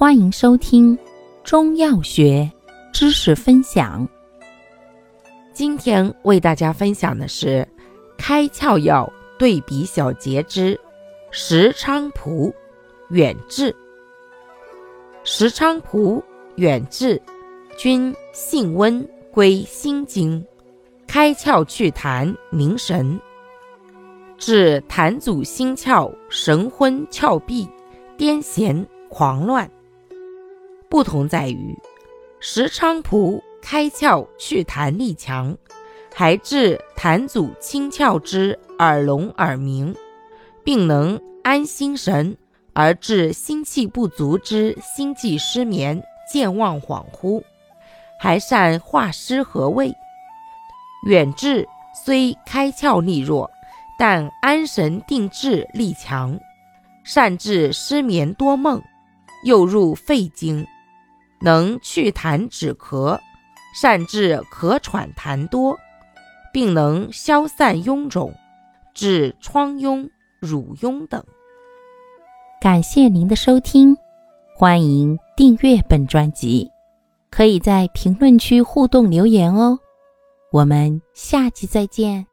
欢迎收听中药学知识分享。今天为大家分享的是开窍药对比小节之石菖蒲远志。石菖蒲远志均性温，归心经，开窍祛痰，明神，治痰阻心窍、神昏窍闭、癫痫狂乱。不同在于，石菖蒲开窍祛痰力强，还治痰阻清窍之耳聋耳鸣，并能安心神，而治心气不足之心悸失眠、健忘恍惚，还善化湿和胃。远志虽开窍力弱，但安神定志力强，善治失眠多梦，又入肺经。能祛痰止咳，善治咳喘痰多，并能消散臃肿，治疮痈、乳痈等。感谢您的收听，欢迎订阅本专辑，可以在评论区互动留言哦。我们下期再见。